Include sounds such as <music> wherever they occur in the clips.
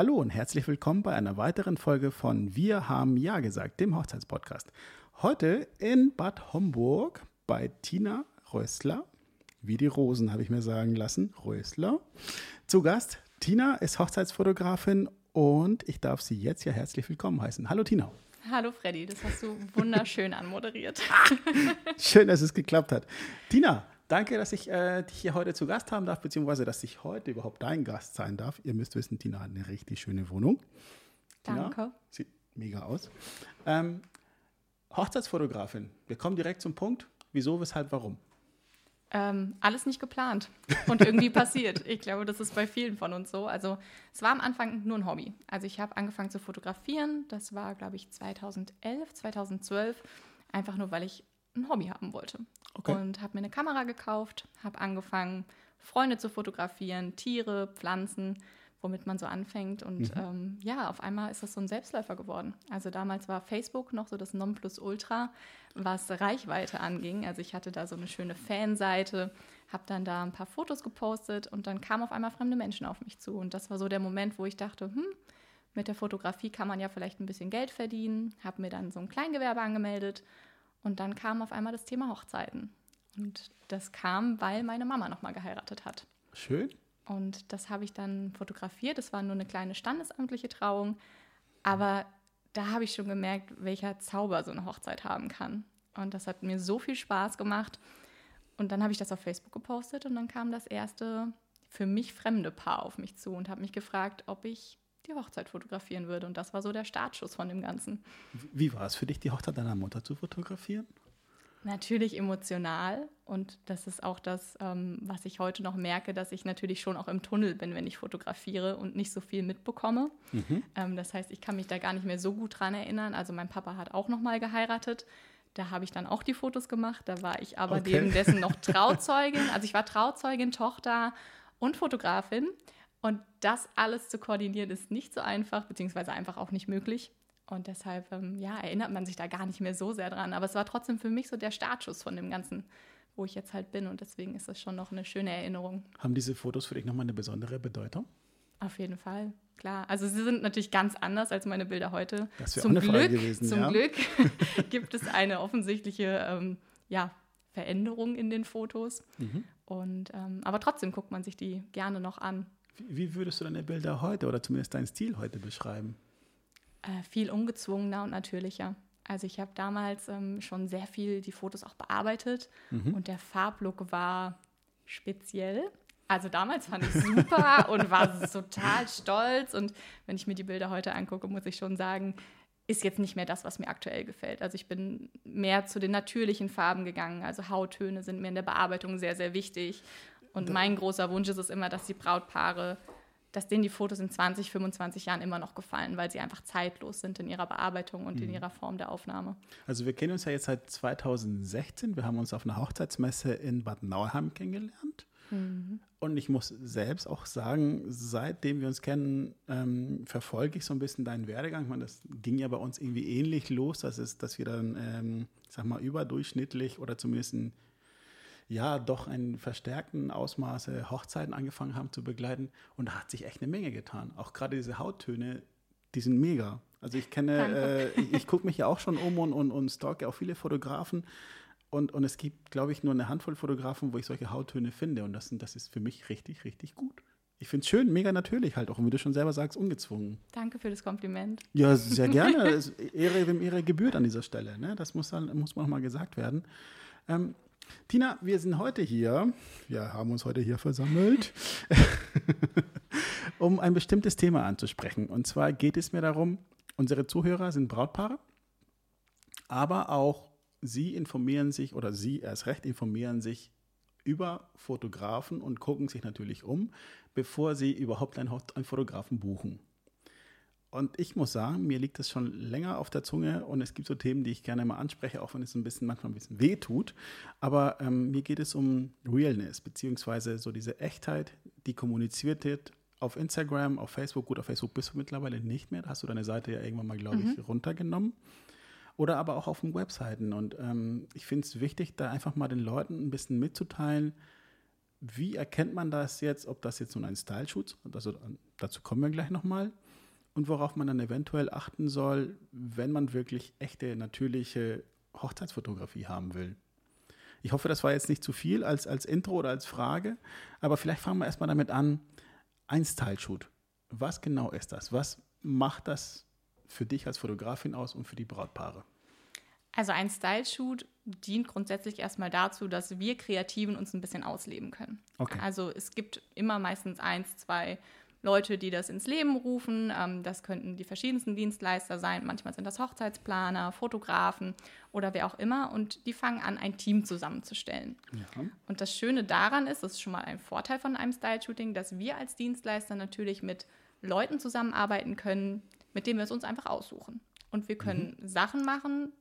Hallo und herzlich willkommen bei einer weiteren Folge von Wir haben Ja gesagt, dem Hochzeitspodcast. Heute in Bad Homburg bei Tina Rösler, wie die Rosen habe ich mir sagen lassen, Rösler. Zu Gast, Tina ist Hochzeitsfotografin und ich darf sie jetzt ja herzlich willkommen heißen. Hallo Tina. Hallo Freddy, das hast du wunderschön anmoderiert. <laughs> Schön, dass es geklappt hat. Tina, danke, dass ich äh, dich hier heute zu Gast haben darf, beziehungsweise dass ich heute überhaupt dein Gast sein darf. Ihr müsst wissen, Tina hat eine richtig schöne Wohnung. Tina, Danke. Sieht mega aus. Ähm, Hochzeitsfotografin, wir kommen direkt zum Punkt. Wieso, weshalb, warum? Ähm, alles nicht geplant und irgendwie <laughs> passiert. Ich glaube, das ist bei vielen von uns so. Also es war am Anfang nur ein Hobby. Also ich habe angefangen zu fotografieren. Das war, glaube ich, 2011, 2012. Einfach nur, weil ich ein Hobby haben wollte. Okay. Und habe mir eine Kamera gekauft, habe angefangen, Freunde zu fotografieren, Tiere, Pflanzen, womit man so anfängt. Und ähm, ja, auf einmal ist das so ein Selbstläufer geworden. Also damals war Facebook noch so das Nonplusultra, was Reichweite anging. Also ich hatte da so eine schöne Fanseite, habe dann da ein paar Fotos gepostet und dann kamen auf einmal fremde Menschen auf mich zu. Und das war so der Moment, wo ich dachte, hm, mit der Fotografie kann man ja vielleicht ein bisschen Geld verdienen. Habe mir dann so ein Kleingewerbe angemeldet und dann kam auf einmal das Thema Hochzeiten. Und das kam, weil meine Mama nochmal geheiratet hat. Schön. Und das habe ich dann fotografiert. Das war nur eine kleine standesamtliche Trauung. Aber da habe ich schon gemerkt, welcher Zauber so eine Hochzeit haben kann. Und das hat mir so viel Spaß gemacht. Und dann habe ich das auf Facebook gepostet und dann kam das erste für mich fremde Paar auf mich zu und habe mich gefragt, ob ich die Hochzeit fotografieren würde. Und das war so der Startschuss von dem Ganzen. Wie war es für dich, die Hochzeit deiner Mutter zu fotografieren? Natürlich emotional und das ist auch das, ähm, was ich heute noch merke, dass ich natürlich schon auch im Tunnel bin, wenn ich fotografiere und nicht so viel mitbekomme. Ähm, das heißt, ich kann mich da gar nicht mehr so gut dran erinnern. Also mein Papa hat auch noch mal geheiratet. Da habe ich dann auch die Fotos gemacht. Da war ich aber Okay. neben dessen noch <laughs> Trauzeugin. Also ich war Trauzeugin, Tochter und Fotografin. Und das alles zu koordinieren ist nicht so einfach, beziehungsweise einfach auch nicht möglich. Und deshalb, ähm, ja, erinnert man sich da gar nicht mehr so sehr dran. Aber es war trotzdem für mich so der Startschuss von dem Ganzen, wo ich jetzt halt bin. Und deswegen ist es schon noch eine schöne Erinnerung. Haben diese Fotos für dich nochmal eine besondere Bedeutung? Auf jeden Fall, klar. Also sie sind natürlich ganz anders als meine Bilder heute. Das wäre auch zum eine Frage Glück, gewesen, Zum ja. Glück <laughs> gibt es eine offensichtliche ähm, ja, Veränderung in den Fotos. Mhm. Und, ähm, aber trotzdem guckt man sich die gerne noch an. Wie, würdest du deine Bilder heute oder zumindest deinen Stil heute beschreiben? Äh, viel ungezwungener und natürlicher. Also ich habe damals ähm, schon sehr viel die Fotos auch bearbeitet Mhm. und der Farblook war speziell. Also damals fand ich super <laughs> und war total stolz. Und wenn ich mir die Bilder heute angucke, muss ich schon sagen, ist jetzt nicht mehr das, was mir aktuell gefällt. Also ich bin mehr zu den natürlichen Farben gegangen. Also Hauttöne sind mir in der Bearbeitung sehr, sehr wichtig. Und mein großer Wunsch ist es immer, dass die Brautpaare, dass denen die Fotos in 20, 25 Jahren immer noch gefallen, weil sie einfach zeitlos sind in ihrer Bearbeitung und in ihrer Form der Aufnahme. Also wir kennen uns ja jetzt seit 2016. Wir haben uns auf einer Hochzeitsmesse in Bad Nauheim kennengelernt. Und ich muss selbst auch sagen, seitdem wir uns kennen, ähm, verfolge ich so ein bisschen deinen Werdegang. Ich meine, das ging ja bei uns irgendwie ähnlich los, dass, es, dass wir dann, ähm, sag mal, überdurchschnittlich oder zumindest ja, doch in verstärkten Ausmaße Hochzeiten angefangen haben zu begleiten. Und da hat sich echt eine Menge getan. Auch gerade diese Hauttöne, die sind mega. Also ich kenne, äh, ich, ich gucke mich ja auch schon um und, und, und stalke auch viele Fotografen. Und, und es gibt, glaube ich, nur eine Handvoll Fotografen, wo ich solche Hauttöne finde. Und das, sind- das ist für mich richtig, richtig gut. Ich finde es schön, mega natürlich halt auch, und wie du schon selber sagst, ungezwungen. Danke für das Kompliment. Ja, sehr <laughs> gerne. Ehre, wem Ehre gebührt an dieser Stelle. Ne? Das muss, dann, muss man auch mal gesagt werden. Ähm, Tina, wir sind heute hier, wir haben uns heute hier versammelt, <laughs> um ein bestimmtes Thema anzusprechen. Und zwar geht es mir darum, unsere Zuhörer sind Brautpaare, aber auch sie informieren sich oder sie erst recht informieren sich über Fotografen und gucken sich natürlich um, bevor sie überhaupt einen, Fotografen buchen. Und ich muss sagen, mir liegt das schon länger auf der Zunge und es gibt so Themen, die ich gerne mal anspreche, auch wenn es ein bisschen manchmal ein bisschen weh tut. Aber ähm, mir geht es um Realness, beziehungsweise so diese Echtheit, die kommuniziert wird auf Instagram, auf Facebook. Gut, auf Facebook bist du mittlerweile nicht mehr. Da hast du deine Seite ja irgendwann mal, glaube ich, runtergenommen. Oder aber auch auf den Webseiten. Und ähm, ich finde es wichtig, da einfach mal den Leuten ein bisschen mitzuteilen, wie erkennt man das jetzt, ob das jetzt nun ein Style-Shoot, also dazu kommen wir gleich nochmal, und worauf man dann eventuell achten soll, wenn man wirklich echte, natürliche Hochzeitsfotografie haben will. Ich hoffe, das war jetzt nicht zu viel als, als Intro oder als Frage, aber vielleicht fangen wir erstmal damit an. Ein Style-Shoot. Was genau ist das? Was macht das für dich als Fotografin aus und für die Brautpaare? Also ein Style-Shoot dient grundsätzlich erstmal dazu, dass wir Kreativen uns ein bisschen ausleben können. Okay. Also es gibt immer meistens eins, zwei Leute, die das ins Leben rufen. Ähm, das könnten die verschiedensten Dienstleister sein. Manchmal sind das Hochzeitsplaner, Fotografen oder wer auch immer. Und die fangen an, ein Team zusammenzustellen. Ja. Und das Schöne daran ist, das ist schon mal ein Vorteil von einem Style-Shooting, dass wir als Dienstleister natürlich mit Leuten zusammenarbeiten können, mit denen wir es uns einfach aussuchen. Und wir können mhm. Sachen machen,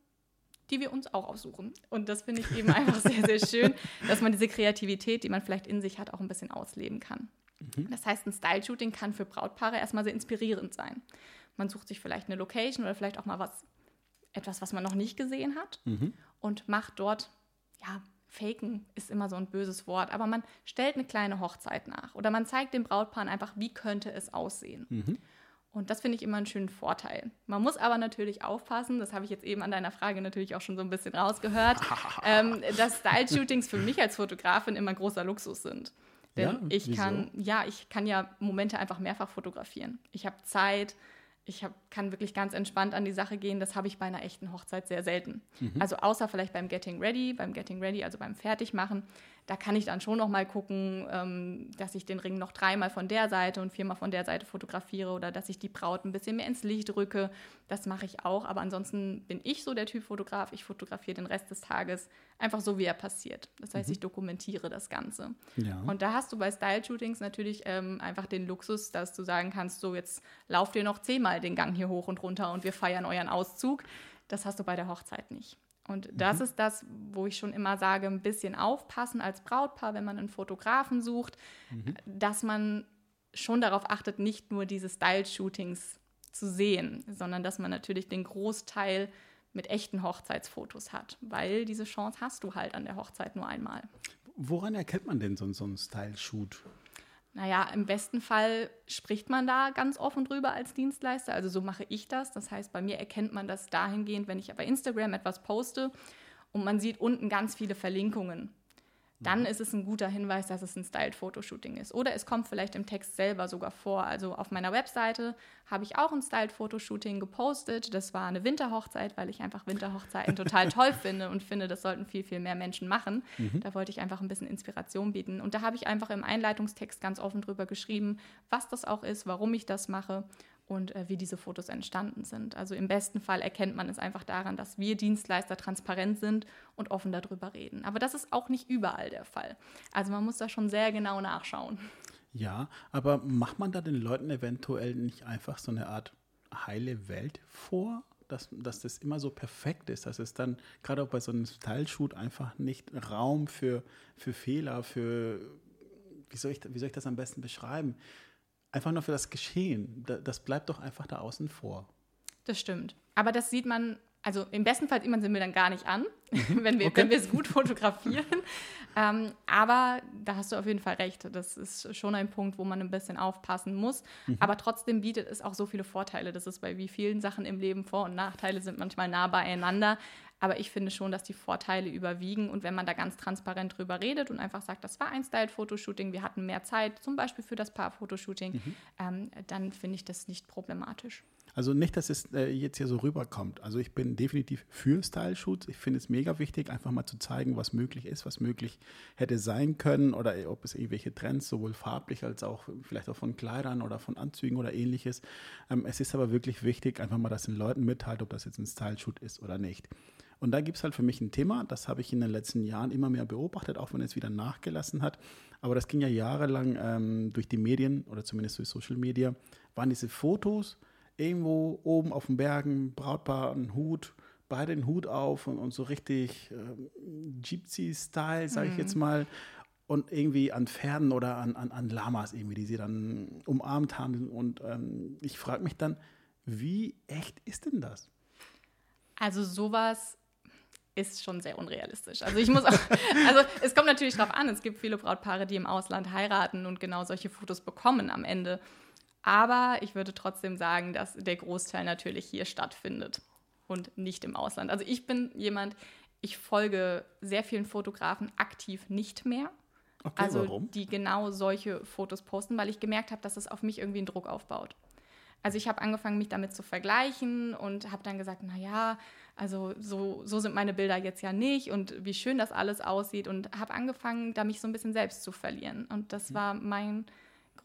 die wir uns auch aussuchen. Und das finde ich eben einfach sehr, sehr schön, <laughs> dass man diese Kreativität, die man vielleicht in sich hat, auch ein bisschen ausleben kann. Mhm. Das heißt, ein Style-Shooting kann für Brautpaare erstmal sehr inspirierend sein. Man sucht sich vielleicht eine Location oder vielleicht auch mal was, etwas, was man noch nicht gesehen hat mhm. und macht dort, ja, Faken ist immer so ein böses Wort, aber man stellt eine kleine Hochzeit nach oder man zeigt dem Brautpaar einfach, wie könnte es aussehen. Mhm. Und das finde ich immer einen schönen Vorteil. Man muss aber natürlich aufpassen, das habe ich jetzt eben an deiner Frage natürlich auch schon so ein bisschen rausgehört, <laughs> ähm, dass Style-Shootings für mich als Fotografin immer großer Luxus sind. Denn ja, ich kann, ja, ich kann ja Momente einfach mehrfach fotografieren. Ich habe Zeit, ich hab, kann wirklich ganz entspannt an die Sache gehen. Das habe ich bei einer echten Hochzeit sehr selten. Mhm. Also außer vielleicht beim Getting Ready, beim Getting Ready, also beim Fertigmachen, da kann ich dann schon noch mal gucken, ähm, dass ich den Ring noch dreimal von der Seite und viermal von der Seite fotografiere oder dass ich die Braut ein bisschen mehr ins Licht rücke. Das mache ich auch. Aber ansonsten bin ich so der Typ Fotograf. Ich fotografiere den Rest des Tages einfach so, wie er passiert. Das heißt, mhm. ich dokumentiere das Ganze. Ja. Und da hast du bei Style-Shootings natürlich ähm, einfach den Luxus, dass du sagen kannst, so jetzt lauft ihr noch zehnmal den Gang hier hoch und runter und wir feiern euren Auszug. Das hast du bei der Hochzeit nicht. Und das mhm. ist das, wo ich schon immer sage, ein bisschen aufpassen als Brautpaar, wenn man einen Fotografen sucht, mhm. dass man schon darauf achtet, nicht nur diese Style-Shootings zu sehen, sondern dass man natürlich den Großteil mit echten Hochzeitsfotos hat, weil diese Chance hast du halt an der Hochzeit nur einmal. Woran erkennt man denn so, so einen Style-Shoot? Naja, im besten Fall spricht man da ganz offen drüber als Dienstleister. Also so mache ich das. Das heißt, bei mir erkennt man das dahingehend, wenn ich bei Instagram etwas poste und man sieht unten ganz viele Verlinkungen dann mhm. ist es ein guter Hinweis, dass es ein Styled-Fotoshooting ist. Oder es kommt vielleicht im Text selber sogar vor. Also auf meiner Webseite habe ich auch ein Styled-Fotoshooting gepostet. Das war eine Winterhochzeit, weil ich einfach Winterhochzeiten total <laughs> toll finde und finde, das sollten viel, viel mehr Menschen machen. Mhm. Da wollte ich einfach ein bisschen Inspiration bieten. Und da habe ich einfach im Einleitungstext ganz offen drüber geschrieben, was das auch ist, warum ich das mache und äh, wie diese Fotos entstanden sind. Also im besten Fall erkennt man es einfach daran, dass wir Dienstleister transparent sind und offen darüber reden. Aber das ist auch nicht überall der Fall. Also man muss da schon sehr genau nachschauen. Ja, aber macht man da den Leuten eventuell nicht einfach so eine Art heile Welt vor? Dass, dass das immer so perfekt ist, dass es dann gerade auch bei so einem Style-Shoot einfach nicht Raum für, für Fehler, für, wie soll, ich, wie soll ich das am besten beschreiben? Einfach nur für das Geschehen. Das bleibt doch einfach da außen vor. Das stimmt. Aber das sieht man, also im besten Fall man sie mir dann gar nicht an, <laughs> wenn wir okay. wenn wir es gut <laughs> fotografieren. ähm, aber da hast du auf jeden Fall recht. Das ist schon ein Punkt, wo man ein bisschen aufpassen muss. Mhm. Aber trotzdem bietet es auch so viele Vorteile. Das ist bei wie vielen Sachen im Leben Vor- und Nachteile sind manchmal nah beieinander. Aber ich finde schon, dass die Vorteile überwiegen. Und wenn man da ganz transparent drüber redet und einfach sagt, das war ein Styled-Fotoshooting, wir hatten mehr Zeit, zum Beispiel für das Paar-Fotoshooting, mhm. ähm, dann finde ich das nicht problematisch. Also nicht, dass es äh, jetzt hier so rüberkommt. Also ich bin definitiv für Style-Shoots. Ich finde es mega wichtig, einfach mal zu zeigen, was möglich ist, was möglich hätte sein können oder ob es irgendwelche Trends, sowohl farblich als auch vielleicht auch von Kleidern oder von Anzügen oder ähnliches. Ähm, es ist aber wirklich wichtig, einfach mal das den Leuten mitteilt, ob das jetzt ein Style-Shoot ist oder nicht. Und da gibt es halt für mich ein Thema, das habe ich in den letzten Jahren immer mehr beobachtet, auch wenn es wieder nachgelassen hat. Aber das ging ja jahrelang ähm, durch die Medien oder zumindest durch Social Media, waren diese Fotos irgendwo oben auf den Bergen, Brautpaar, ein Hut, beide den Hut auf und, und so richtig äh, Gypsy-Style, sage ich mhm. jetzt mal. Und irgendwie an Pferden oder an, an, an Lamas irgendwie, die sie dann umarmt haben. Und ähm, ich frage mich dann, wie echt ist denn das? Also sowas ist schon sehr unrealistisch. Also ich muss auch, <laughs> also es kommt natürlich darauf an, es gibt viele Brautpaare, die im Ausland heiraten und genau solche Fotos bekommen am Ende. Aber ich würde trotzdem sagen, dass der Großteil natürlich hier stattfindet und nicht im Ausland. Also ich bin jemand, ich folge sehr vielen Fotografen aktiv nicht mehr. Okay, also warum? die genau solche Fotos posten, weil ich gemerkt habe, dass es auf mich irgendwie einen Druck aufbaut. Also ich habe angefangen, mich damit zu vergleichen und habe dann gesagt, naja, also so, so sind meine Bilder jetzt ja nicht und wie schön das alles aussieht und habe angefangen, da mich so ein bisschen selbst zu verlieren. Und das mhm. war mein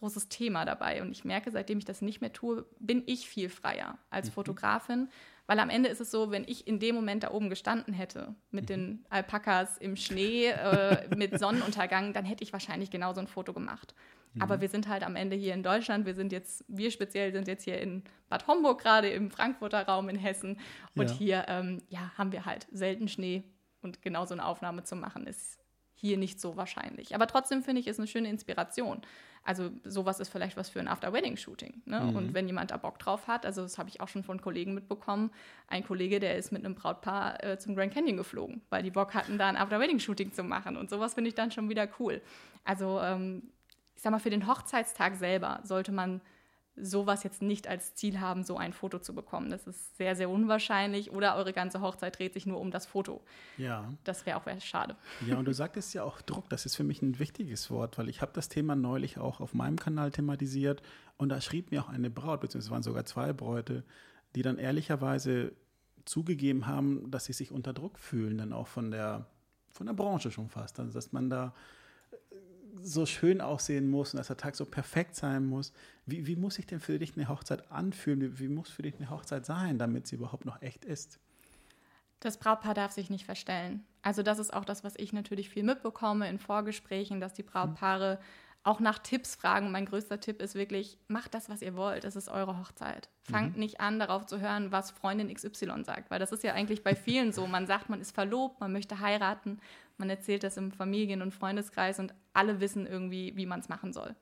großes Thema dabei. Und ich merke, seitdem ich das nicht mehr tue, bin ich viel freier als mhm. Fotografin, weil am Ende ist es so, wenn ich in dem Moment da oben gestanden hätte, mit mhm. den Alpakas im Schnee, äh, <laughs> mit Sonnenuntergang, dann hätte ich wahrscheinlich genauso ein Foto gemacht. Mhm. Aber wir sind halt am Ende hier in Deutschland. Wir sind jetzt, wir speziell sind jetzt hier in Bad Homburg gerade, im Frankfurter Raum in Hessen. Und ja. hier ähm, ja, haben wir halt selten Schnee. Und genau so eine Aufnahme zu machen, ist hier nicht so wahrscheinlich. Aber trotzdem finde ich, ist eine schöne Inspiration. Also sowas ist vielleicht was für ein After-Wedding-Shooting. Ne? Mhm. Und wenn jemand da Bock drauf hat, also das habe ich auch schon von Kollegen mitbekommen, ein Kollege, der ist mit einem Brautpaar äh, zum Grand Canyon geflogen, weil die Bock hatten, da ein After-Wedding-Shooting zu machen. Und sowas finde ich dann schon wieder cool. Also ähm, ich sag mal, für den Hochzeitstag selber sollte man sowas jetzt nicht als Ziel haben, so ein Foto zu bekommen. Das ist sehr, sehr unwahrscheinlich. Oder eure ganze Hochzeit dreht sich nur um das Foto. Ja. Das wäre auch schade. Ja, und du sagtest ja auch Druck. Das ist für mich ein wichtiges Wort, weil ich habe das Thema neulich auch auf meinem Kanal thematisiert. Und da schrieb mir auch eine Braut, beziehungsweise es waren sogar zwei Bräute, die dann ehrlicherweise zugegeben haben, dass sie sich unter Druck fühlen, dann auch von der, von der Branche schon fast. Also, dass man da so schön aussehen muss und dass der Tag so perfekt sein muss. Wie, wie muss sich denn für dich eine Hochzeit anfühlen? Wie, wie muss für dich eine Hochzeit sein, damit sie überhaupt noch echt ist? Das Brautpaar darf sich nicht verstellen. Also das ist auch das, was ich natürlich viel mitbekomme in Vorgesprächen, dass die Brautpaare auch nach Tipps fragen. mein größter Tipp ist wirklich, macht das, was ihr wollt. Es ist eure Hochzeit. Fangt mhm. nicht an, darauf zu hören, was Freundin XY sagt, weil das ist ja eigentlich bei vielen so. Man sagt, man ist verlobt, man möchte heiraten, man erzählt das im Familien- und Freundeskreis und alle wissen irgendwie, wie man es machen soll.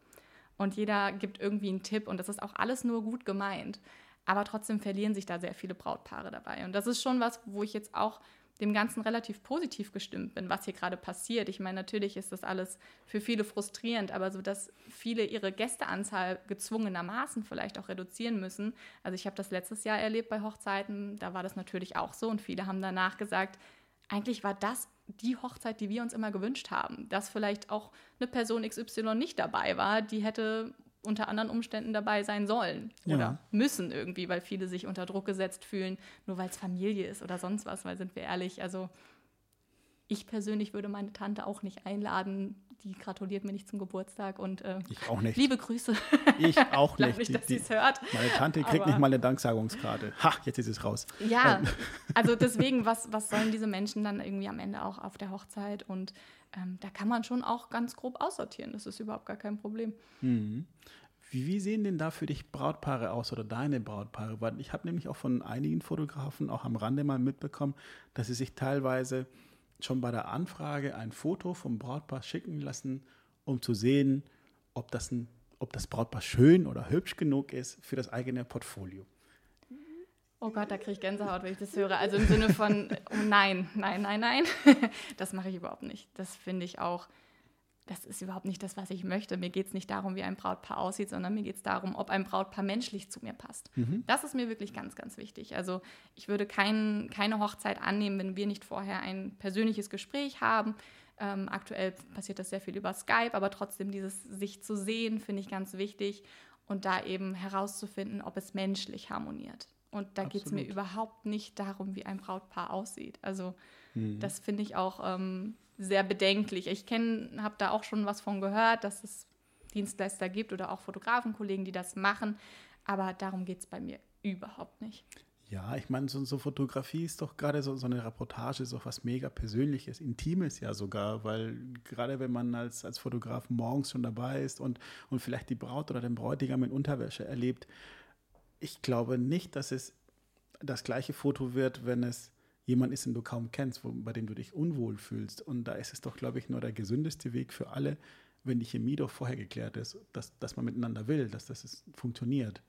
Und jeder gibt irgendwie einen Tipp und das ist auch alles nur gut gemeint. Aber trotzdem verlieren sich da sehr viele Brautpaare dabei. Und das ist schon was, wo ich jetzt auch dem Ganzen relativ positiv gestimmt bin, was hier gerade passiert. Ich meine, natürlich ist das alles für viele frustrierend, aber so, dass viele ihre Gästeanzahl gezwungenermaßen vielleicht auch reduzieren müssen. Also ich habe das letztes Jahr erlebt bei Hochzeiten, da war das natürlich auch so und viele haben danach gesagt, eigentlich war das die Hochzeit, die wir uns immer gewünscht haben. Dass vielleicht auch eine Person XY nicht dabei war, die hätte unter anderen Umständen dabei sein sollen ja. oder müssen irgendwie, weil viele sich unter Druck gesetzt fühlen, nur weil es Familie ist oder sonst was, weil sind wir ehrlich, also ich persönlich würde meine Tante auch nicht einladen. Die gratuliert mir nicht zum Geburtstag und äh, ich auch nicht. liebe Grüße. Ich auch <laughs> nicht. nicht, dass sie es hört. Meine Tante kriegt nicht mal eine Danksagungskarte. Ha, jetzt ist es raus. Ja, ähm. <laughs> also deswegen, was, was sollen diese Menschen dann irgendwie am Ende auch auf der Hochzeit? Und ähm, da kann man schon auch ganz grob aussortieren. Das ist überhaupt gar kein Problem. Mhm. Wie, wie, sehen denn da für dich Brautpaare aus oder deine Brautpaare? Weil ich habe nämlich auch von einigen Fotografen auch am Rande mal mitbekommen, dass sie sich teilweise schon bei der Anfrage ein Foto vom Brautpaar schicken lassen, um zu sehen, ob das, ein, ob das Brautpaar schön oder hübsch genug ist für das eigene Portfolio. Oh Gott, da kriege ich Gänsehaut, wenn ich das höre. Also im Sinne von, oh nein, nein, nein, nein. <laughs> Das mache ich überhaupt nicht. Das finde ich auch das ist überhaupt nicht das, was ich möchte. Mir geht es nicht darum, wie ein Brautpaar aussieht, sondern mir geht es darum, ob ein Brautpaar menschlich zu mir passt. Mhm. Das ist mir wirklich ganz, ganz wichtig. Also ich würde kein, keine Hochzeit annehmen, wenn wir nicht vorher ein persönliches Gespräch haben. Ähm, aktuell passiert das sehr viel über Skype, aber trotzdem dieses sich zu sehen, finde ich ganz wichtig und da eben herauszufinden, ob es menschlich harmoniert. Und da geht es mir überhaupt nicht darum, wie ein Brautpaar aussieht. Also mhm. das finde ich auch ähm, sehr bedenklich. Ich kenne, habe da auch schon was von gehört, dass es Dienstleister gibt oder auch Fotografenkollegen, die das machen. Aber darum geht es bei mir überhaupt nicht. Ja, ich meine, so, so, Fotografie ist doch gerade so, so eine Reportage, ist auch was mega Persönliches, Intimes ja sogar, weil gerade wenn man als, als Fotograf morgens schon dabei ist und, und vielleicht die Braut oder den Bräutigam in Unterwäsche erlebt, ich glaube nicht, dass es das gleiche Foto wird, wenn es jemand ist, den du kaum kennst, wo, bei dem du dich unwohl fühlst. Und da ist es doch, glaube ich, nur der gesündeste Weg für alle, wenn die Chemie doch vorher geklärt ist, dass, dass man miteinander will, dass das ist, funktioniert.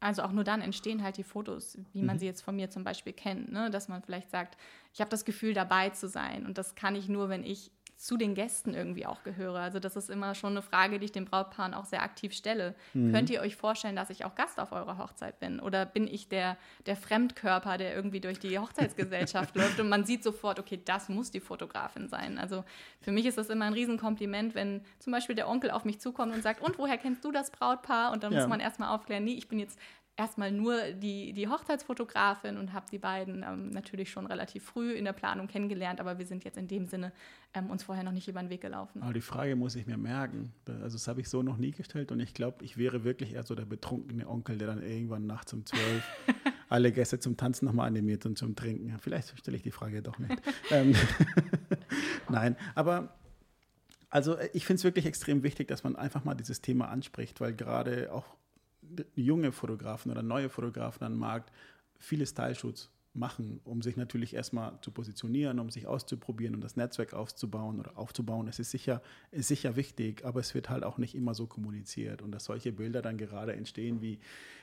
also auch nur dann entstehen halt die Fotos, wie man Mhm. sie jetzt von mir zum Beispiel kennt, ne? dass man vielleicht sagt, ich habe das Gefühl dabei zu sein und das kann ich nur, wenn ich zu den Gästen irgendwie auch gehöre. Also das ist immer schon eine Frage, die ich den Brautpaaren auch sehr aktiv stelle. Mhm. Könnt ihr euch vorstellen, dass ich auch Gast auf eurer Hochzeit bin? Oder bin ich der, der Fremdkörper, der irgendwie durch die Hochzeitsgesellschaft <laughs> läuft und man sieht sofort, okay, das muss die Fotografin sein. Also für mich ist das immer ein Riesenkompliment, wenn zum Beispiel der Onkel auf mich zukommt und sagt, und woher kennst du das Brautpaar? Und dann Ja. muss man erstmal aufklären, nee, ich bin jetzt erstmal nur die, die Hochzeitsfotografin und habe die beiden ähm, natürlich schon relativ früh in der Planung kennengelernt, aber wir sind jetzt in dem Sinne ähm, uns vorher noch nicht über den Weg gelaufen. Aber die Frage muss ich mir merken. Also das habe ich so noch nie gestellt und ich glaube, ich wäre wirklich eher so der betrunkene Onkel, der dann irgendwann nachts um zwölf <laughs> alle Gäste zum Tanzen nochmal animiert und zum Trinken. Vielleicht stelle ich die Frage doch nicht. <laughs> ähm, <laughs> Nein, aber also äh, ich finde es wirklich extrem wichtig, dass man einfach mal dieses Thema anspricht, weil gerade auch junge Fotografen oder neue Fotografen am Markt viele Style-Shoots machen, um sich natürlich erstmal zu positionieren, um sich auszuprobieren, um das Netzwerk aufzubauen oder aufzubauen. Es ist sicher, ist sicher wichtig, aber es wird halt auch nicht immer so kommuniziert und dass solche Bilder dann gerade entstehen wie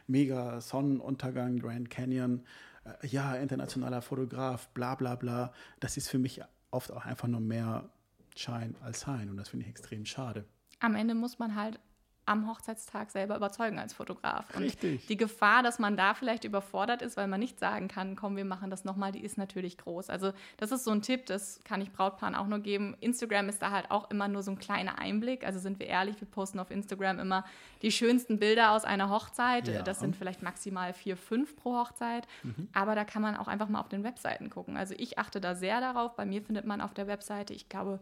mega Sonnenuntergang, Grand Canyon, äh, ja, internationaler Fotograf, bla bla bla. Das ist für mich oft auch einfach nur mehr Schein als Sein und das finde ich extrem schade. Am Ende muss man halt am Hochzeitstag selber überzeugen als Fotograf. Und Richtig. die Gefahr, dass man da vielleicht überfordert ist, weil man nicht sagen kann, komm, wir machen das nochmal, die ist natürlich groß. Also das ist so ein Tipp, das kann ich Brautpaaren auch nur geben. Instagram ist da halt auch immer nur so ein kleiner Einblick. Also sind wir ehrlich, wir posten auf Instagram immer die schönsten Bilder aus einer Hochzeit. Ja. Das sind vielleicht maximal vier, fünf pro Hochzeit. Aber da kann man auch einfach mal auf den Webseiten gucken. Also ich achte da sehr darauf. Bei mir findet man auf der Webseite, ich glaube,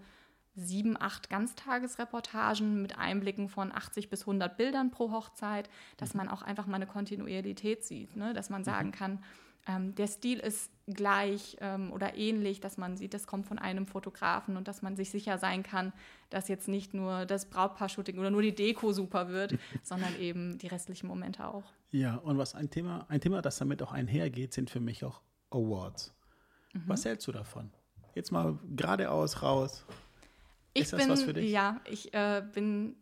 sieben, acht Ganztagesreportagen mit Einblicken von 80 bis 100 Bildern pro Hochzeit, dass man auch einfach mal eine Kontinuität sieht, ne? dass man sagen kann, ähm, der Stil ist gleich ähm, oder ähnlich, dass man sieht, das kommt von einem Fotografen und dass man sich sicher sein kann, dass jetzt nicht nur das Brautpaar-Shooting oder nur die Deko super wird, <laughs> sondern eben die restlichen Momente auch. Ja, und was ein Thema, ein Thema, das damit auch einhergeht, sind für mich auch Awards. Was hältst du davon? Jetzt mal geradeaus raus. Ich Ist das bin, was für dich? Ja, ich äh, bin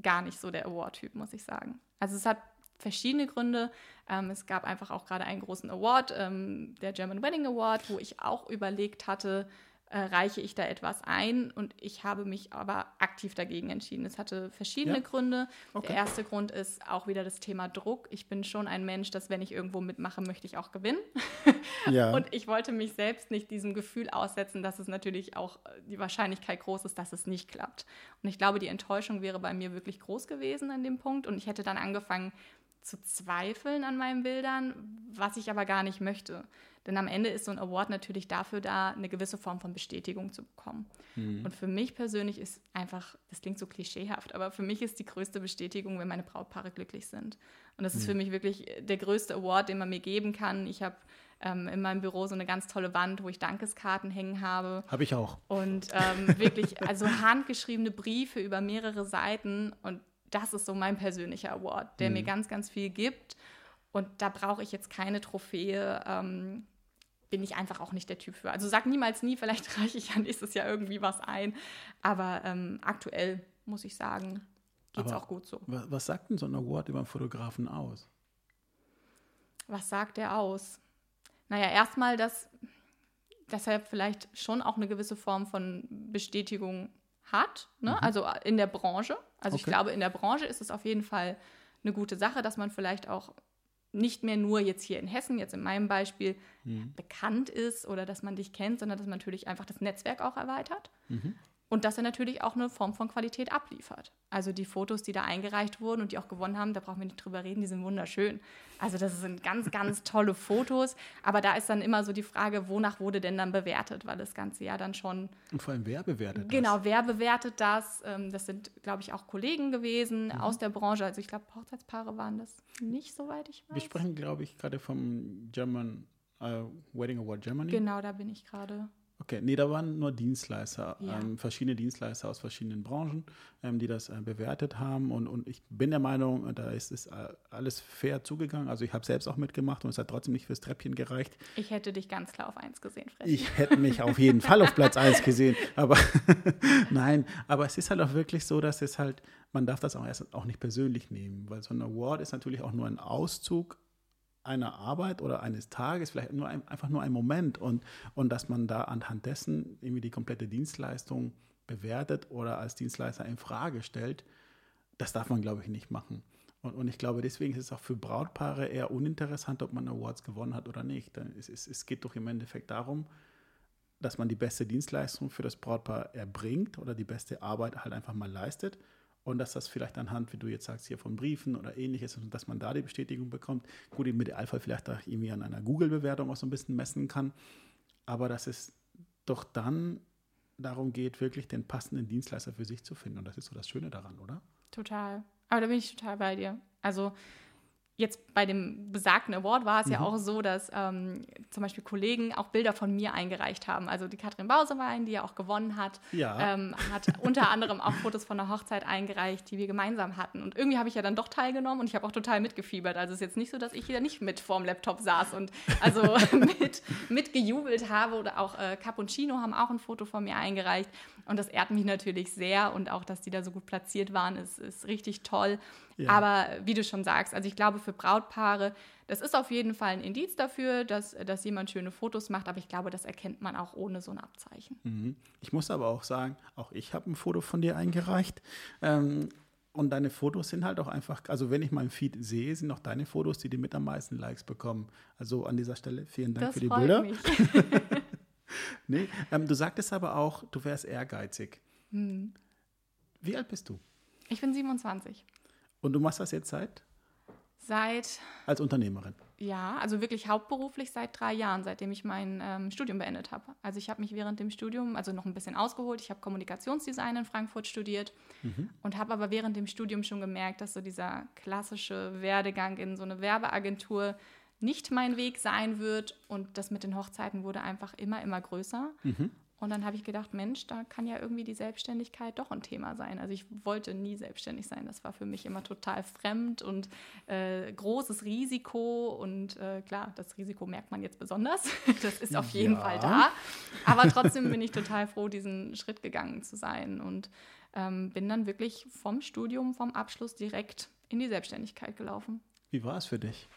gar nicht so der Award-Typ, muss ich sagen. Also es hat verschiedene Gründe. Ähm, es gab einfach auch gerade einen großen Award, ähm, der German Wedding Award, wo ich auch überlegt hatte, äh, reiche ich da etwas ein und ich habe mich aber aktiv dagegen entschieden. Es hatte verschiedene Ja? Gründe. Okay. Der erste Grund ist auch wieder das Thema Druck. Ich bin schon ein Mensch, dass wenn ich irgendwo mitmache, möchte ich auch gewinnen. <laughs> Ja. Und ich wollte mich selbst nicht diesem Gefühl aussetzen, dass es natürlich auch äh, die Wahrscheinlichkeit groß ist, dass es nicht klappt. Und ich glaube, die Enttäuschung wäre bei mir wirklich groß gewesen an dem Punkt. Und ich hätte dann angefangen zu zweifeln an meinen Bildern, was ich aber gar nicht möchte. Denn am Ende ist so ein Award natürlich dafür da, eine gewisse Form von Bestätigung zu bekommen. Und für mich persönlich ist einfach, das klingt so klischeehaft, aber für mich ist die größte Bestätigung, wenn meine Brautpaare glücklich sind. Und das ist für mich wirklich der größte Award, den man mir geben kann. Ich habe ähm, in meinem Büro so eine ganz tolle Wand, wo ich Dankeskarten hängen habe. Habe ich auch. Und ähm, wirklich, also handgeschriebene Briefe über mehrere Seiten. Und das ist so mein persönlicher Award, der mir ganz, ganz viel gibt. Und da brauche ich jetzt keine Trophäe. Ähm, bin ich einfach auch nicht der Typ für. Also sag niemals nie, vielleicht <laughs> reiche ich ja nächstes Jahr irgendwie was ein. Aber ähm, aktuell muss ich sagen, geht es Aber- auch gut so. Was, sagt denn so ein Award über einen Fotografen aus? Was sagt er aus? Naja, erstmal, dass, dass er vielleicht schon auch eine gewisse Form von Bestätigung hat, ne? also in der Branche. Also ich Okay. glaube, in der Branche ist es auf jeden Fall eine gute Sache, dass man vielleicht auch nicht mehr nur jetzt hier in Hessen, jetzt in meinem Beispiel, bekannt ist oder dass man dich kennt, sondern dass man natürlich einfach das Netzwerk auch erweitert. Und dass er natürlich auch eine Form von Qualität abliefert. Also die Fotos, die da eingereicht wurden und die auch gewonnen haben, da brauchen wir nicht drüber reden, die sind wunderschön. Also das sind ganz, ganz tolle Fotos. Aber da ist dann immer so die Frage, wonach wurde denn dann bewertet, weil das Ganze ja dann schon Und vor allem, wer bewertet das? Genau, wer bewertet das? Ähm, Das sind, glaube ich, auch Kollegen gewesen Mhm. aus der Branche. Also ich glaube, Hochzeitspaare waren das nicht, soweit ich weiß. Wir sprechen, glaube ich, gerade vom German äh, Wedding Award Germany. Genau, da bin ich gerade. Okay, nee, da waren nur Dienstleister, Ja. ähm, verschiedene Dienstleister aus verschiedenen Branchen, ähm, die das äh, bewertet haben. Und, und ich bin der Meinung, äh, da ist es äh, alles fair zugegangen. Also ich habe selbst auch mitgemacht und es hat trotzdem nicht fürs Treppchen gereicht. Ich hätte dich ganz klar auf eins gesehen, Freddy. Ich hätte mich auf jeden Fall auf Platz 1 gesehen. Aber <laughs> nein, aber es ist halt auch wirklich so, dass es halt, man darf das auch erst auch nicht persönlich nehmen, weil so ein Award ist natürlich auch nur ein Auszug einer Arbeit oder eines Tages, vielleicht nur ein, einfach nur ein Moment und, und dass man da anhand dessen irgendwie die komplette Dienstleistung bewertet oder als Dienstleister in Frage stellt, das darf man, glaube ich, nicht machen. Und, und ich glaube, deswegen ist es auch für Brautpaare eher uninteressant, ob man Awards gewonnen hat oder nicht. Denn es, es, es geht doch im Endeffekt darum, dass man die beste Dienstleistung für das Brautpaar erbringt oder die beste Arbeit halt einfach mal leistet und dass das vielleicht anhand, wie du jetzt sagst, hier von Briefen oder ähnliches, dass man da die Bestätigung bekommt. Gut, im Idealfall vielleicht auch irgendwie an einer Google-Bewertung auch so ein bisschen messen kann, aber dass es doch dann darum geht, wirklich den passenden Dienstleister für sich zu finden. Und das ist so das Schöne daran, oder? Total. Aber da bin ich total bei dir. Also jetzt bei dem besagten Award war es ja auch so, dass ähm, zum Beispiel Kollegen auch Bilder von mir eingereicht haben. Also die Katrin Bausewein, die ja auch gewonnen hat, Ja. ähm, hat unter anderem auch Fotos von der Hochzeit eingereicht, die wir gemeinsam hatten. Und irgendwie habe ich ja dann doch teilgenommen und ich habe auch total mitgefiebert. Also es ist jetzt nicht so, dass ich wieder nicht mit vorm Laptop saß und also <laughs> mit, mitgejubelt habe. Oder auch äh, Cappuccino haben auch ein Foto von mir eingereicht. Und das ehrt mich natürlich sehr. Und auch, dass die da so gut platziert waren, ist, ist richtig toll. Ja. Aber wie du schon sagst, also ich glaube für Brautpaare, das ist auf jeden Fall ein Indiz dafür, dass, dass jemand schöne Fotos macht. Aber ich glaube, das erkennt man auch ohne so ein Abzeichen. Mhm. Ich muss aber auch sagen, auch ich habe ein Foto von dir eingereicht. Ähm, und deine Fotos sind halt auch einfach, also wenn ich meinen Feed sehe, sind auch deine Fotos, die die mit am meisten Likes bekommen. Also an dieser Stelle vielen Dank Das für die Bilder. <laughs> Nee, ähm, du sagtest aber auch, du wärst ehrgeizig. Hm. Wie alt bist du? Ich bin 27. Und du machst das jetzt seit? Seit, Als Unternehmerin. ja, also wirklich hauptberuflich seit drei Jahren, seitdem ich mein ähm, Studium beendet habe. Also ich habe mich während dem Studium, also noch ein bisschen ausgeholt, ich habe Kommunikationsdesign in Frankfurt studiert und habe aber während dem Studium schon gemerkt, dass so dieser klassische Werdegang in so eine Werbeagentur nicht mein Weg sein wird und das mit den Hochzeiten wurde einfach immer, immer größer. Und dann habe ich gedacht, Mensch, da kann ja irgendwie die Selbstständigkeit doch ein Thema sein. Also ich wollte nie selbstständig sein. Das war für mich immer total fremd und äh, großes Risiko. Und äh, klar, das Risiko merkt man jetzt besonders. <laughs> Das ist auf jeden Ja. Fall da. Aber trotzdem bin ich total froh, diesen Schritt gegangen zu sein. Und ähm, bin dann wirklich vom Studium, vom Abschluss direkt in die Selbstständigkeit gelaufen. Wie war es für dich?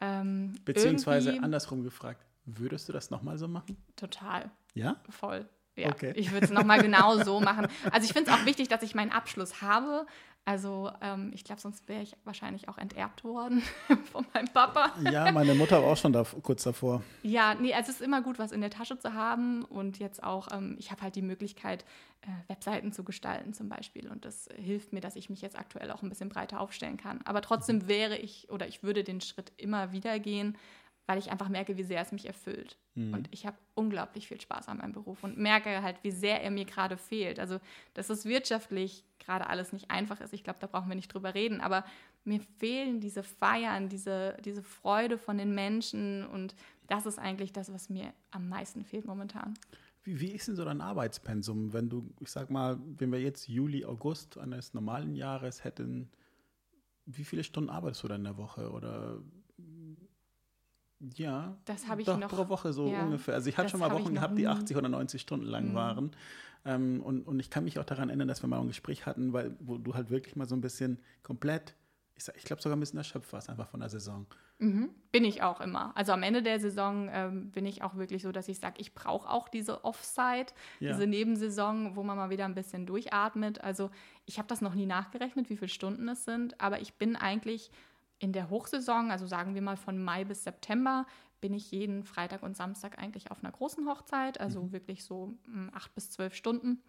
Ähm, Beziehungsweise andersrum gefragt, würdest du das nochmal so machen? Total. Ja? Voll. Ja, Okay. ich würde es nochmal genau so <laughs> machen. Also ich finde es auch wichtig, dass ich meinen Abschluss habe. Also ähm, ich glaube, sonst wäre ich wahrscheinlich auch enterbt worden <laughs> von meinem Papa. Ja, meine Mutter war auch schon da, kurz davor. Ja, nee, also es ist immer gut, was in der Tasche zu haben. Und jetzt auch, ähm, ich habe halt die Möglichkeit, äh, Webseiten zu gestalten zum Beispiel. Und das hilft mir, dass ich mich jetzt aktuell auch ein bisschen breiter aufstellen kann. Aber trotzdem wäre ich oder ich würde den Schritt immer wieder gehen, weil ich einfach merke, wie sehr es mich erfüllt. Und ich habe unglaublich viel Spaß an meinem Beruf und merke halt, wie sehr er mir gerade fehlt. Also, dass es wirtschaftlich gerade alles nicht einfach ist. Ich glaube, da brauchen wir nicht drüber reden. Aber mir fehlen diese Feiern, diese, diese Freude von den Menschen. Und das ist eigentlich das, was mir am meisten fehlt momentan. Wie, wie ist denn so dein Arbeitspensum, wenn du, ich sag mal, wenn wir jetzt Juli, August eines normalen Jahres hätten, wie viele Stunden arbeitest du dann in der Woche? Oder ja, Das habe ich doch noch- pro Woche so ja, ungefähr. Also ich hatte schon mal Wochen gehabt, die nie. 80 oder 90 Stunden lang Mhm. waren. Ähm, und, und ich kann mich auch daran erinnern, dass wir mal ein Gespräch hatten, weil, wo du halt wirklich mal so ein bisschen komplett, ich, ich glaube sogar ein bisschen erschöpft warst einfach von der Saison. Mhm. Bin ich auch immer. Also am Ende der Saison ähm, bin ich auch wirklich so, dass ich sage, ich brauche auch diese Offside, Ja. diese Nebensaison, wo man mal wieder ein bisschen durchatmet. Also ich habe das noch nie nachgerechnet, wie viele Stunden es sind, aber ich bin eigentlich in der Hochsaison, also sagen wir mal von Mai bis September, bin ich jeden Freitag und Samstag eigentlich auf einer großen Hochzeit, also wirklich so mm, acht bis zwölf Stunden.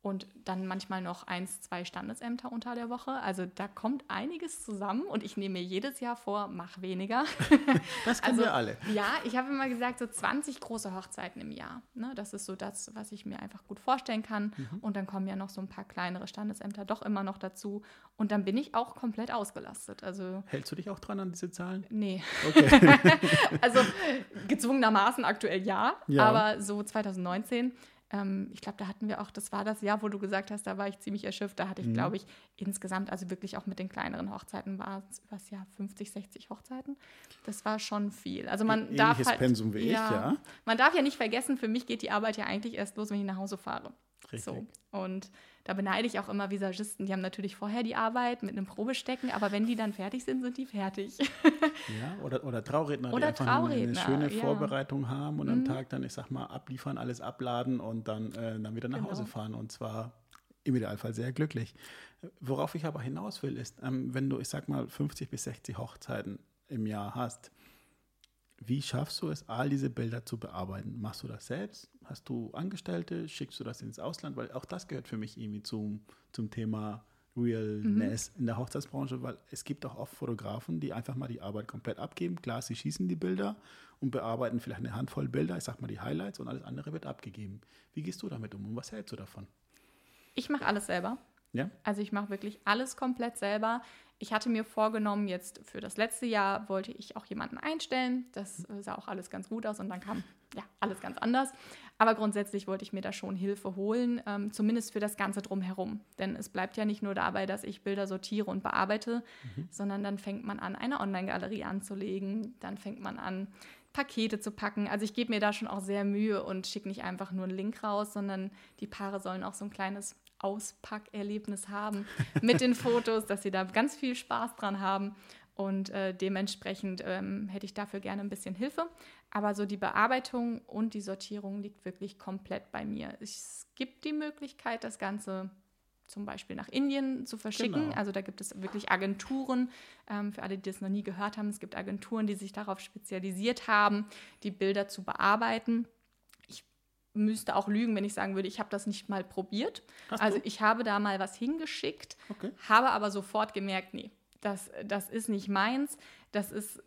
Und dann manchmal noch eins, zwei Standesämter unter der Woche. Also da kommt einiges zusammen und ich nehme mir jedes Jahr vor, mach weniger. <laughs> Das können also, wir alle. Ja, ich habe immer gesagt, so 20 große Hochzeiten im Jahr. Ne? Das ist so das, was ich mir einfach gut vorstellen kann. Mhm. Und dann kommen ja noch so ein paar kleinere Standesämter doch immer noch dazu. Und dann bin ich auch komplett ausgelastet. Also, Hältst du dich auch dran an diese Zahlen? Nee. Okay. <laughs> also gezwungenermaßen aktuell ja, ja. aber so 2019 ähm, ich glaube, da hatten wir auch, das war das Jahr, wo du gesagt hast, da war ich ziemlich erschöpft. Da hatte ich, mhm. glaube ich, insgesamt, also wirklich auch mit den kleineren Hochzeiten, war es übers Jahr 50, 60 Hochzeiten. Das war schon viel. Also man Ähnliches darf halt, Pensum wie ja, ich, ja. Man darf ja nicht vergessen, für mich geht die Arbeit ja eigentlich erst los, wenn ich nach Hause fahre. Richtig. So. Und da beneide ich auch immer Visagisten. Die haben natürlich vorher die Arbeit mit einem Probestecken, aber wenn die dann fertig sind, sind die fertig. <laughs> ja, oder, oder Trauredner, oder die einfach Trauredner, eine schöne ja. Vorbereitung haben und mhm. am Tag dann, ich sag mal, abliefern, alles abladen und dann, äh, dann wieder nach genau. Hause fahren. Und zwar im Idealfall sehr glücklich. Worauf ich aber hinaus will, ist, ähm, wenn du, ich sag mal, 50 bis 60 Hochzeiten im Jahr hast, wie schaffst du es, all diese Bilder zu bearbeiten? Machst du das selbst? Hast du Angestellte? Schickst du das ins Ausland? Weil auch das gehört für mich irgendwie zum, zum Thema Realness mhm. in der Hochzeitsbranche, weil es gibt auch oft Fotografen, die einfach mal die Arbeit komplett abgeben. Klar, sie schießen die Bilder und bearbeiten vielleicht eine Handvoll Bilder, ich sag mal die Highlights und alles andere wird abgegeben. Wie gehst du damit um und was hältst du davon? Ich mache alles selber. Ja? Also ich mache wirklich alles komplett selber. Ich hatte mir vorgenommen, jetzt für das letzte Jahr wollte ich auch jemanden einstellen. Das äh, sah auch alles ganz gut aus und dann kam ja alles ganz anders. Aber grundsätzlich wollte ich mir da schon Hilfe holen, ähm, zumindest für das Ganze drumherum. Denn es bleibt ja nicht nur dabei, dass ich Bilder sortiere und bearbeite, mhm. sondern dann fängt man an, eine Online-Galerie anzulegen. Dann fängt man an, Pakete zu packen. Also ich gebe mir da schon auch sehr Mühe und schicke nicht einfach nur einen Link raus, sondern die Paare sollen auch so ein kleines Auspackerlebnis haben mit den Fotos, dass sie da ganz viel Spaß dran haben. Und äh, dementsprechend ähm, hätte ich dafür gerne ein bisschen Hilfe. Aber so die Bearbeitung und die Sortierung liegt wirklich komplett bei mir. Es gibt die Möglichkeit, das Ganze zum Beispiel nach Indien zu verschicken. Genau. Also da gibt es wirklich Agenturen, ähm, für alle, die das noch nie gehört haben, es gibt Agenturen, die sich darauf spezialisiert haben, die Bilder zu bearbeiten müsste auch lügen, wenn ich sagen würde, ich habe das nicht mal probiert. Hast also du? ich habe da mal was hingeschickt, okay. habe aber sofort gemerkt, nee, das, das ist nicht meins, das ist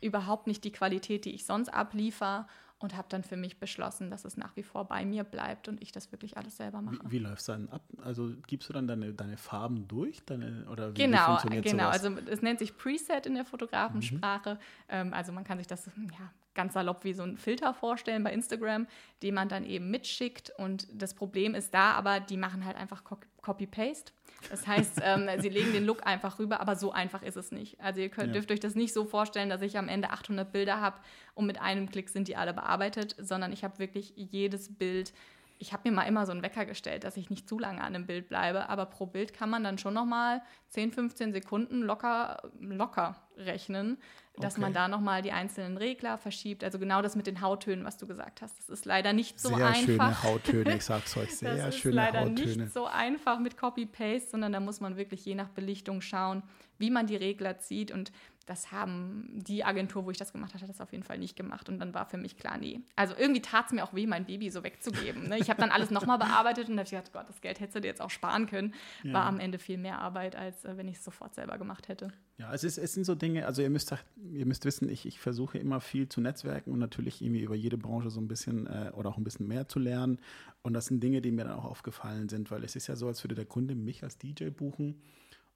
überhaupt nicht die Qualität, die ich sonst abliefer und habe dann für mich beschlossen, dass es nach wie vor bei mir bleibt und ich das wirklich alles selber mache. Wie, wie läuft es dann ab? Also gibst du dann deine, deine Farben durch? Deine, oder wie, genau, wie funktioniert genau. Sowas? Also es nennt sich Preset in der Fotografensprache. Mhm. Ähm, also man kann sich das ja, ganz salopp wie so ein Filter vorstellen bei Instagram, den man dann eben mitschickt. Und das Problem ist da aber, die machen halt einfach Copy-Paste. Das heißt, <laughs> ähm, sie legen den Look einfach rüber, aber so einfach ist es nicht. Also ihr könnt, ja. dürft euch das nicht so vorstellen, dass ich am Ende 800 Bilder habe und mit einem Klick sind die alle bearbeitet, sondern ich habe wirklich jedes Bild ich habe mir mal immer so einen Wecker gestellt, dass ich nicht zu lange an einem Bild bleibe, aber pro Bild kann man dann schon noch mal 10, 15 Sekunden locker, locker rechnen, dass okay. man da noch mal die einzelnen Regler verschiebt. Also genau das mit den Hauttönen, was du gesagt hast. Das ist leider nicht so sehr einfach. Sehr schöne Hauttöne, ich <laughs> sag's euch, sehr das schöne Hauttöne. Das ist leider nicht so einfach mit Copy-Paste, sondern da muss man wirklich je nach Belichtung schauen, wie man die Regler zieht und das haben die Agentur, wo ich das gemacht habe, hat das auf jeden Fall nicht gemacht. Und dann war für mich klar, nee. Also irgendwie tat es mir auch weh, mein Baby so wegzugeben. Ne? Ich habe dann alles nochmal bearbeitet und habe ich gedacht, Gott, das Geld hättest du dir jetzt auch sparen können. Ja. War am Ende viel mehr Arbeit, als äh, wenn ich es sofort selber gemacht hätte. Ja, es, ist, es sind so Dinge, also ihr müsst, ihr müsst wissen, ich, ich versuche immer viel zu netzwerken und natürlich irgendwie über jede Branche so ein bisschen äh, oder auch ein bisschen mehr zu lernen. Und das sind Dinge, die mir dann auch aufgefallen sind, weil es ist ja so, als würde der Kunde mich als DJ buchen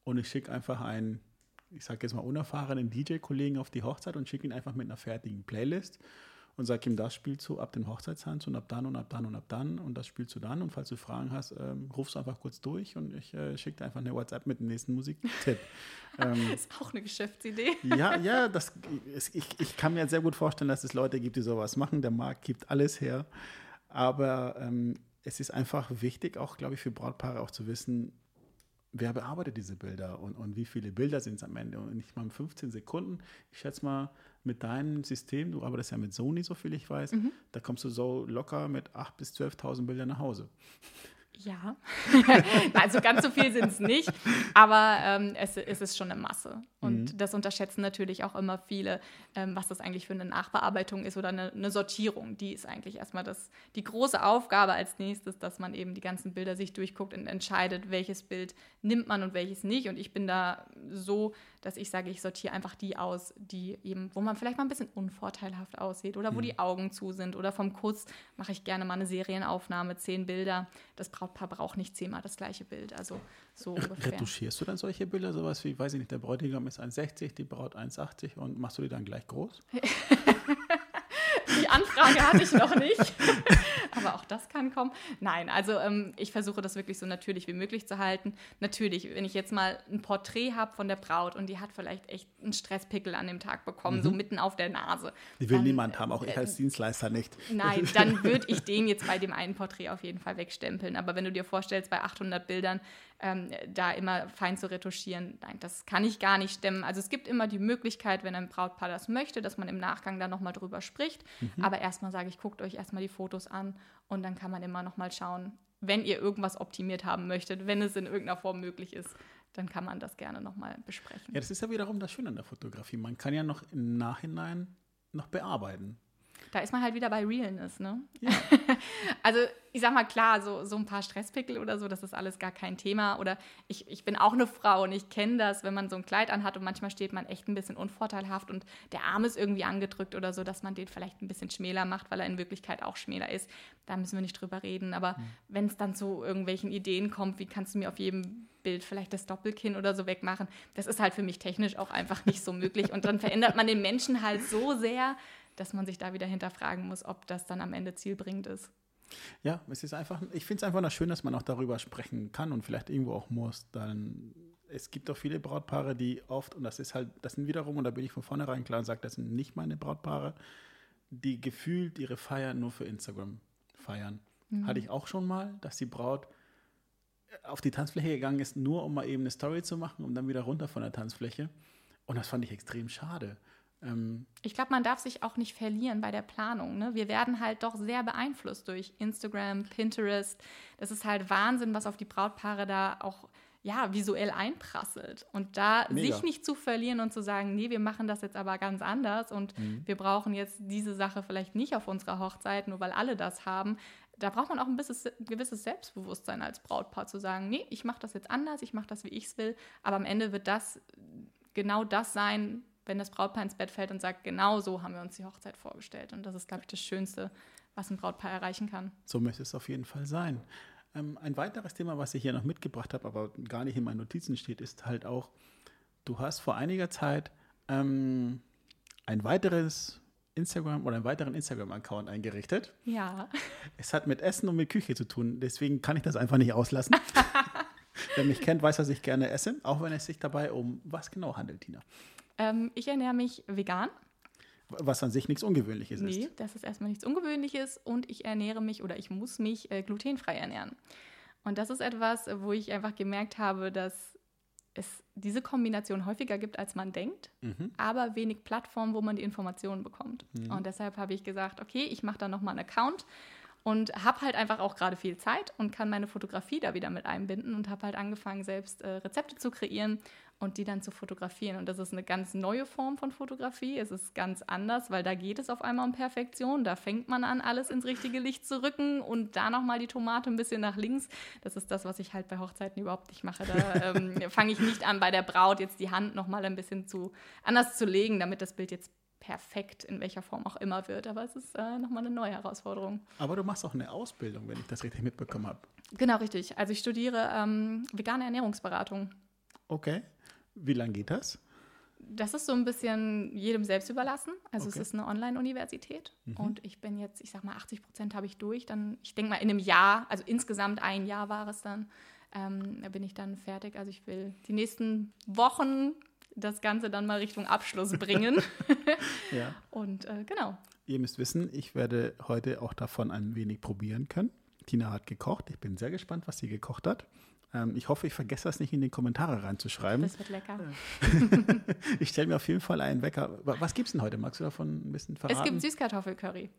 und ich schicke einfach ein ich sage jetzt mal, unerfahrenen DJ-Kollegen auf die Hochzeit und schicke ihn einfach mit einer fertigen Playlist und sage ihm, das spielst du ab dem Hochzeitstanz und ab dann und ab dann und ab dann und das spielst du dann. Und falls du Fragen hast, ähm, rufst du einfach kurz durch und ich äh, schicke dir einfach eine WhatsApp mit dem nächsten Musiktipp. <laughs> ähm, ist auch eine Geschäftsidee. ja, <laughs> ja, das, ich, ich kann mir sehr gut vorstellen, dass es Leute gibt, die sowas machen. Der Markt gibt alles her. Aber ähm, es ist einfach wichtig, auch, glaube ich, für Brautpaare auch zu wissen, wer bearbeitet diese Bilder und, und wie viele Bilder sind es am Ende? Und nicht mal 15 Sekunden. Ich schätze mal, mit deinem System, du arbeitest ja mit Sony, so viel ich weiß, mhm. da kommst du so locker mit 8.000 bis 12.000 Bildern nach Hause. Ja, <laughs> also ganz so viel sind es nicht, aber ähm, es, es, ist schon eine Masse. Und mhm. das unterschätzen natürlich auch immer viele, ähm, was das eigentlich für eine Nachbearbeitung ist oder eine, eine, Sortierung. Die ist eigentlich erstmal das, die große Aufgabe als nächstes, dass man eben die ganzen Bilder sich durchguckt und entscheidet, welches Bild nimmt man und welches nicht. Und ich bin da so, dass ich sage, ich sortiere einfach die aus, die eben, wo man vielleicht mal ein bisschen unvorteilhaft aussieht oder wo mhm. die Augen zu sind oder vom Kuss mache ich gerne mal eine Serienaufnahme, zehn Bilder. Das Brautpaar braucht nicht zehnmal das gleiche Bild. Also so ungefähr. Retuschierst du dann solche Bilder, sowas wie, weiß ich nicht, der Bräutigam ist 1,60, die Braut 1,80 und machst du die dann gleich groß? <laughs> die Anfrage hatte ich noch nicht. <laughs> Aber auch das kann kommen. Nein, also ähm, ich versuche das wirklich so natürlich wie möglich zu halten. Natürlich, wenn ich jetzt mal ein Porträt habe von der Braut und die hat vielleicht echt einen Stresspickel an dem Tag bekommen, mhm. so mitten auf der Nase. Die will dann, niemand haben, auch ich als äh, Dienstleister nicht. Nein, <laughs> dann würde ich den jetzt bei dem einen Porträt auf jeden Fall wegstempeln. Aber wenn du dir vorstellst, bei 800 Bildern, ähm, da immer fein zu retuschieren. Nein, das kann ich gar nicht stemmen. Also es gibt immer die Möglichkeit, wenn ein Brautpaar das möchte, dass man im Nachgang dann nochmal drüber spricht. Mhm. Aber erstmal sage ich, guckt euch erstmal die Fotos an und dann kann man immer nochmal schauen, wenn ihr irgendwas optimiert haben möchtet, wenn es in irgendeiner Form möglich ist, dann kann man das gerne nochmal besprechen. Ja, das ist ja wiederum das Schöne an der Fotografie. Man kann ja noch im Nachhinein noch bearbeiten. Da ist man halt wieder bei Realness, ne? Ja. <laughs> also ich sag mal klar, so, so ein paar Stresspickel oder so, das ist alles gar kein Thema. Oder ich, ich bin auch eine Frau und ich kenne das, wenn man so ein Kleid anhat und manchmal steht man echt ein bisschen unvorteilhaft und der Arm ist irgendwie angedrückt oder so, dass man den vielleicht ein bisschen schmäler macht, weil er in Wirklichkeit auch schmäler ist. Da müssen wir nicht drüber reden. Aber mhm. wenn es dann zu irgendwelchen Ideen kommt, wie kannst du mir auf jedem Bild vielleicht das Doppelkinn oder so wegmachen, das ist halt für mich technisch auch einfach nicht so möglich. Und dann verändert man den Menschen halt so sehr, dass man sich da wieder hinterfragen muss, ob das dann am Ende zielbringend ist. Ja, es ist einfach, ich finde es einfach noch schön, dass man auch darüber sprechen kann und vielleicht irgendwo auch muss. Dann, es gibt doch viele Brautpaare, die oft, und das ist halt, das sind wiederum, und da bin ich von vornherein klar und sage, das sind nicht meine Brautpaare, die gefühlt ihre Feier nur für Instagram feiern. Mhm. Hatte ich auch schon mal, dass die Braut auf die Tanzfläche gegangen ist, nur um mal eben eine Story zu machen und dann wieder runter von der Tanzfläche. Und das fand ich extrem schade. Ähm, ich glaube, man darf sich auch nicht verlieren bei der Planung. Ne? Wir werden halt doch sehr beeinflusst durch Instagram, Pinterest. Das ist halt Wahnsinn, was auf die Brautpaare da auch ja, visuell einprasselt. Und da Mega. sich nicht zu verlieren und zu sagen, nee, wir machen das jetzt aber ganz anders und mhm. wir brauchen jetzt diese Sache vielleicht nicht auf unserer Hochzeit, nur weil alle das haben. Da braucht man auch ein bisschen, gewisses Selbstbewusstsein als Brautpaar zu sagen, nee, ich mache das jetzt anders, ich mache das, wie ich es will. Aber am Ende wird das genau das sein, wenn das Brautpaar ins Bett fällt und sagt, genau so haben wir uns die Hochzeit vorgestellt. Und das ist, glaube ich, das Schönste, was ein Brautpaar erreichen kann. So müsste es auf jeden Fall sein. Ähm, ein weiteres Thema, was ich hier noch mitgebracht habe, aber gar nicht in meinen Notizen steht, ist halt auch, du hast vor einiger Zeit ähm, ein weiteres Instagram oder einen weiteren Instagram-Account eingerichtet. Ja. Es hat mit Essen und mit Küche zu tun, deswegen kann ich das einfach nicht auslassen. <laughs> Wer mich kennt, weiß, dass ich gerne esse, auch wenn es sich dabei um was genau handelt, Tina. Ähm, ich ernähre mich vegan. Was an sich nichts Ungewöhnliches ist. Nee, das ist erstmal nichts Ungewöhnliches und ich ernähre mich oder ich muss mich äh, glutenfrei ernähren. Und das ist etwas, wo ich einfach gemerkt habe, dass es diese Kombination häufiger gibt, als man denkt, mhm. aber wenig Plattformen, wo man die Informationen bekommt. Mhm. Und deshalb habe ich gesagt, okay, ich mache da nochmal einen Account und habe halt einfach auch gerade viel Zeit und kann meine Fotografie da wieder mit einbinden und habe halt angefangen, selbst äh, Rezepte zu kreieren und die dann zu fotografieren. Und das ist eine ganz neue Form von Fotografie. Es ist ganz anders, weil da geht es auf einmal um Perfektion. Da fängt man an, alles ins richtige Licht zu rücken und da nochmal die Tomate ein bisschen nach links. Das ist das, was ich halt bei Hochzeiten überhaupt nicht mache. Da ähm, <laughs> fange ich nicht an, bei der Braut jetzt die Hand nochmal ein bisschen zu anders zu legen, damit das Bild jetzt perfekt in welcher Form auch immer wird. Aber es ist äh, nochmal eine neue Herausforderung. Aber du machst auch eine Ausbildung, wenn ich das richtig mitbekommen habe. Genau, richtig. Also ich studiere ähm, vegane Ernährungsberatung. Okay. Wie lange geht das? Das ist so ein bisschen jedem selbst überlassen. Also okay. es ist eine Online-Universität mhm. und ich bin jetzt, ich sag mal, 80 Prozent habe ich durch. Dann, ich denke mal, in einem Jahr, also insgesamt ein Jahr war es dann, ähm, bin ich dann fertig. Also ich will die nächsten Wochen das Ganze dann mal Richtung Abschluss bringen. <laughs> ja. Und äh, genau. Ihr müsst wissen, ich werde heute auch davon ein wenig probieren können. Tina hat gekocht. Ich bin sehr gespannt, was sie gekocht hat. Ähm, ich hoffe, ich vergesse das nicht in die Kommentare reinzuschreiben. Das wird lecker. <laughs> ich stelle mir auf jeden Fall einen Wecker. Was gibt es denn heute? Magst du davon ein bisschen verraten? Es gibt Süßkartoffelcurry.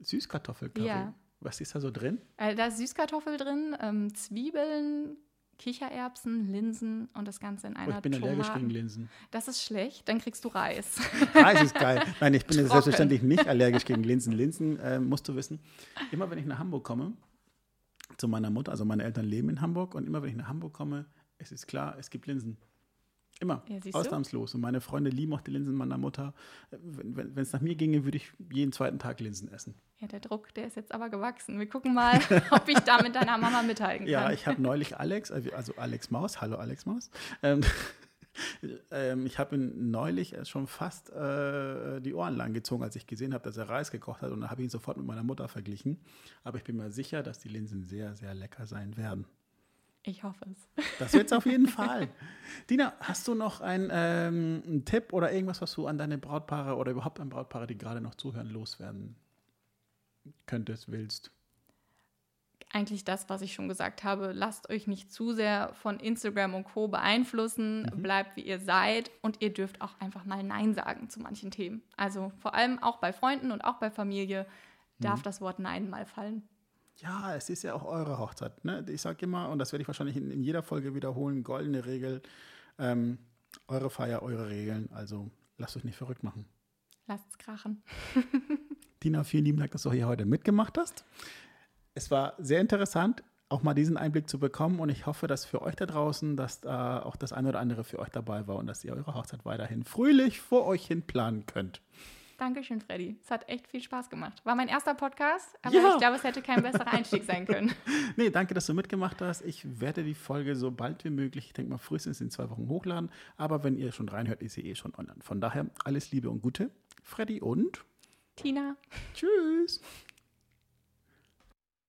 Süßkartoffelcurry? Ja. Was ist da so drin? Äh, da ist Süßkartoffel drin, ähm, Zwiebeln, Kichererbsen, Linsen und das Ganze in Oh, einer ich bin allergisch gegen Linsen. Das ist schlecht, dann kriegst du Reis. <laughs> Reis ist geil. Nein, ich bin <laughs> Trocken. selbstverständlich nicht allergisch gegen Linsen. Linsen, äh, musst du wissen, immer wenn ich nach Hamburg komme, zu meiner Mutter, also meine Eltern leben in Hamburg und immer wenn ich nach Hamburg komme, es ist klar, es gibt Linsen. Immer. Ja? Ausnahmslos. Und meine Freunde lieben auch die Linsen meiner Mutter. Wenn es nach mir ginge, würde ich jeden zweiten Tag Linsen essen. Ja, der Druck, der ist jetzt aber gewachsen. Wir gucken mal, <laughs> ob ich da mit deiner Mama mithalten kann. Ja, ich habe neulich Alex, also Alex Maus, hallo Alex Maus. Ähm, <laughs> ähm, ich habe ihn neulich schon fast äh, die Ohren lang gezogen, als ich gesehen habe, dass er Reis gekocht hat. Und dann habe ich ihn sofort mit meiner Mutter verglichen. Aber ich bin mir sicher, dass die Linsen sehr, sehr lecker sein werden. Ich hoffe es. Das wird's auf jeden <laughs> Fall. Dina, hast du noch einen, ähm, einen Tipp oder irgendwas, was du an deine Brautpaare oder überhaupt an Brautpaare, die gerade noch zuhören, loswerden könntest, willst? Eigentlich das, was ich schon gesagt habe. Lasst euch nicht zu sehr von Instagram und Co. beeinflussen. Mhm. Bleibt, wie ihr seid. Und ihr dürft auch einfach mal Nein sagen zu manchen Themen. Also vor allem auch bei Freunden und auch bei Familie darf Mhm. das Wort Nein mal fallen. Ja, es ist ja auch eure Hochzeit. Ne? Ich sage immer, und das werde ich wahrscheinlich in, in jeder Folge wiederholen, goldene Regel, ähm, eure Feier, eure Regeln. Also lasst euch nicht verrückt machen. Lasst es krachen. <laughs> Dina, vielen lieben Dank, dass du hier heute mitgemacht hast. Es war sehr interessant, auch mal diesen Einblick zu bekommen und ich hoffe, dass für euch da draußen, dass da auch das eine oder andere für euch dabei war und dass ihr eure Hochzeit weiterhin fröhlich vor euch hin planen könnt. Dankeschön, Freddy. Es hat echt viel Spaß gemacht. War mein erster Podcast, aber Ja. ich glaube, es hätte kein besserer Einstieg sein können. <laughs> Nee, danke, dass du mitgemacht hast. Ich werde die Folge so bald wie möglich, ich denke mal frühestens in zwei Wochen hochladen. Aber wenn ihr schon reinhört, ist sie eh schon online. Von daher alles Liebe und Gute. Freddy und Tina. tschüss.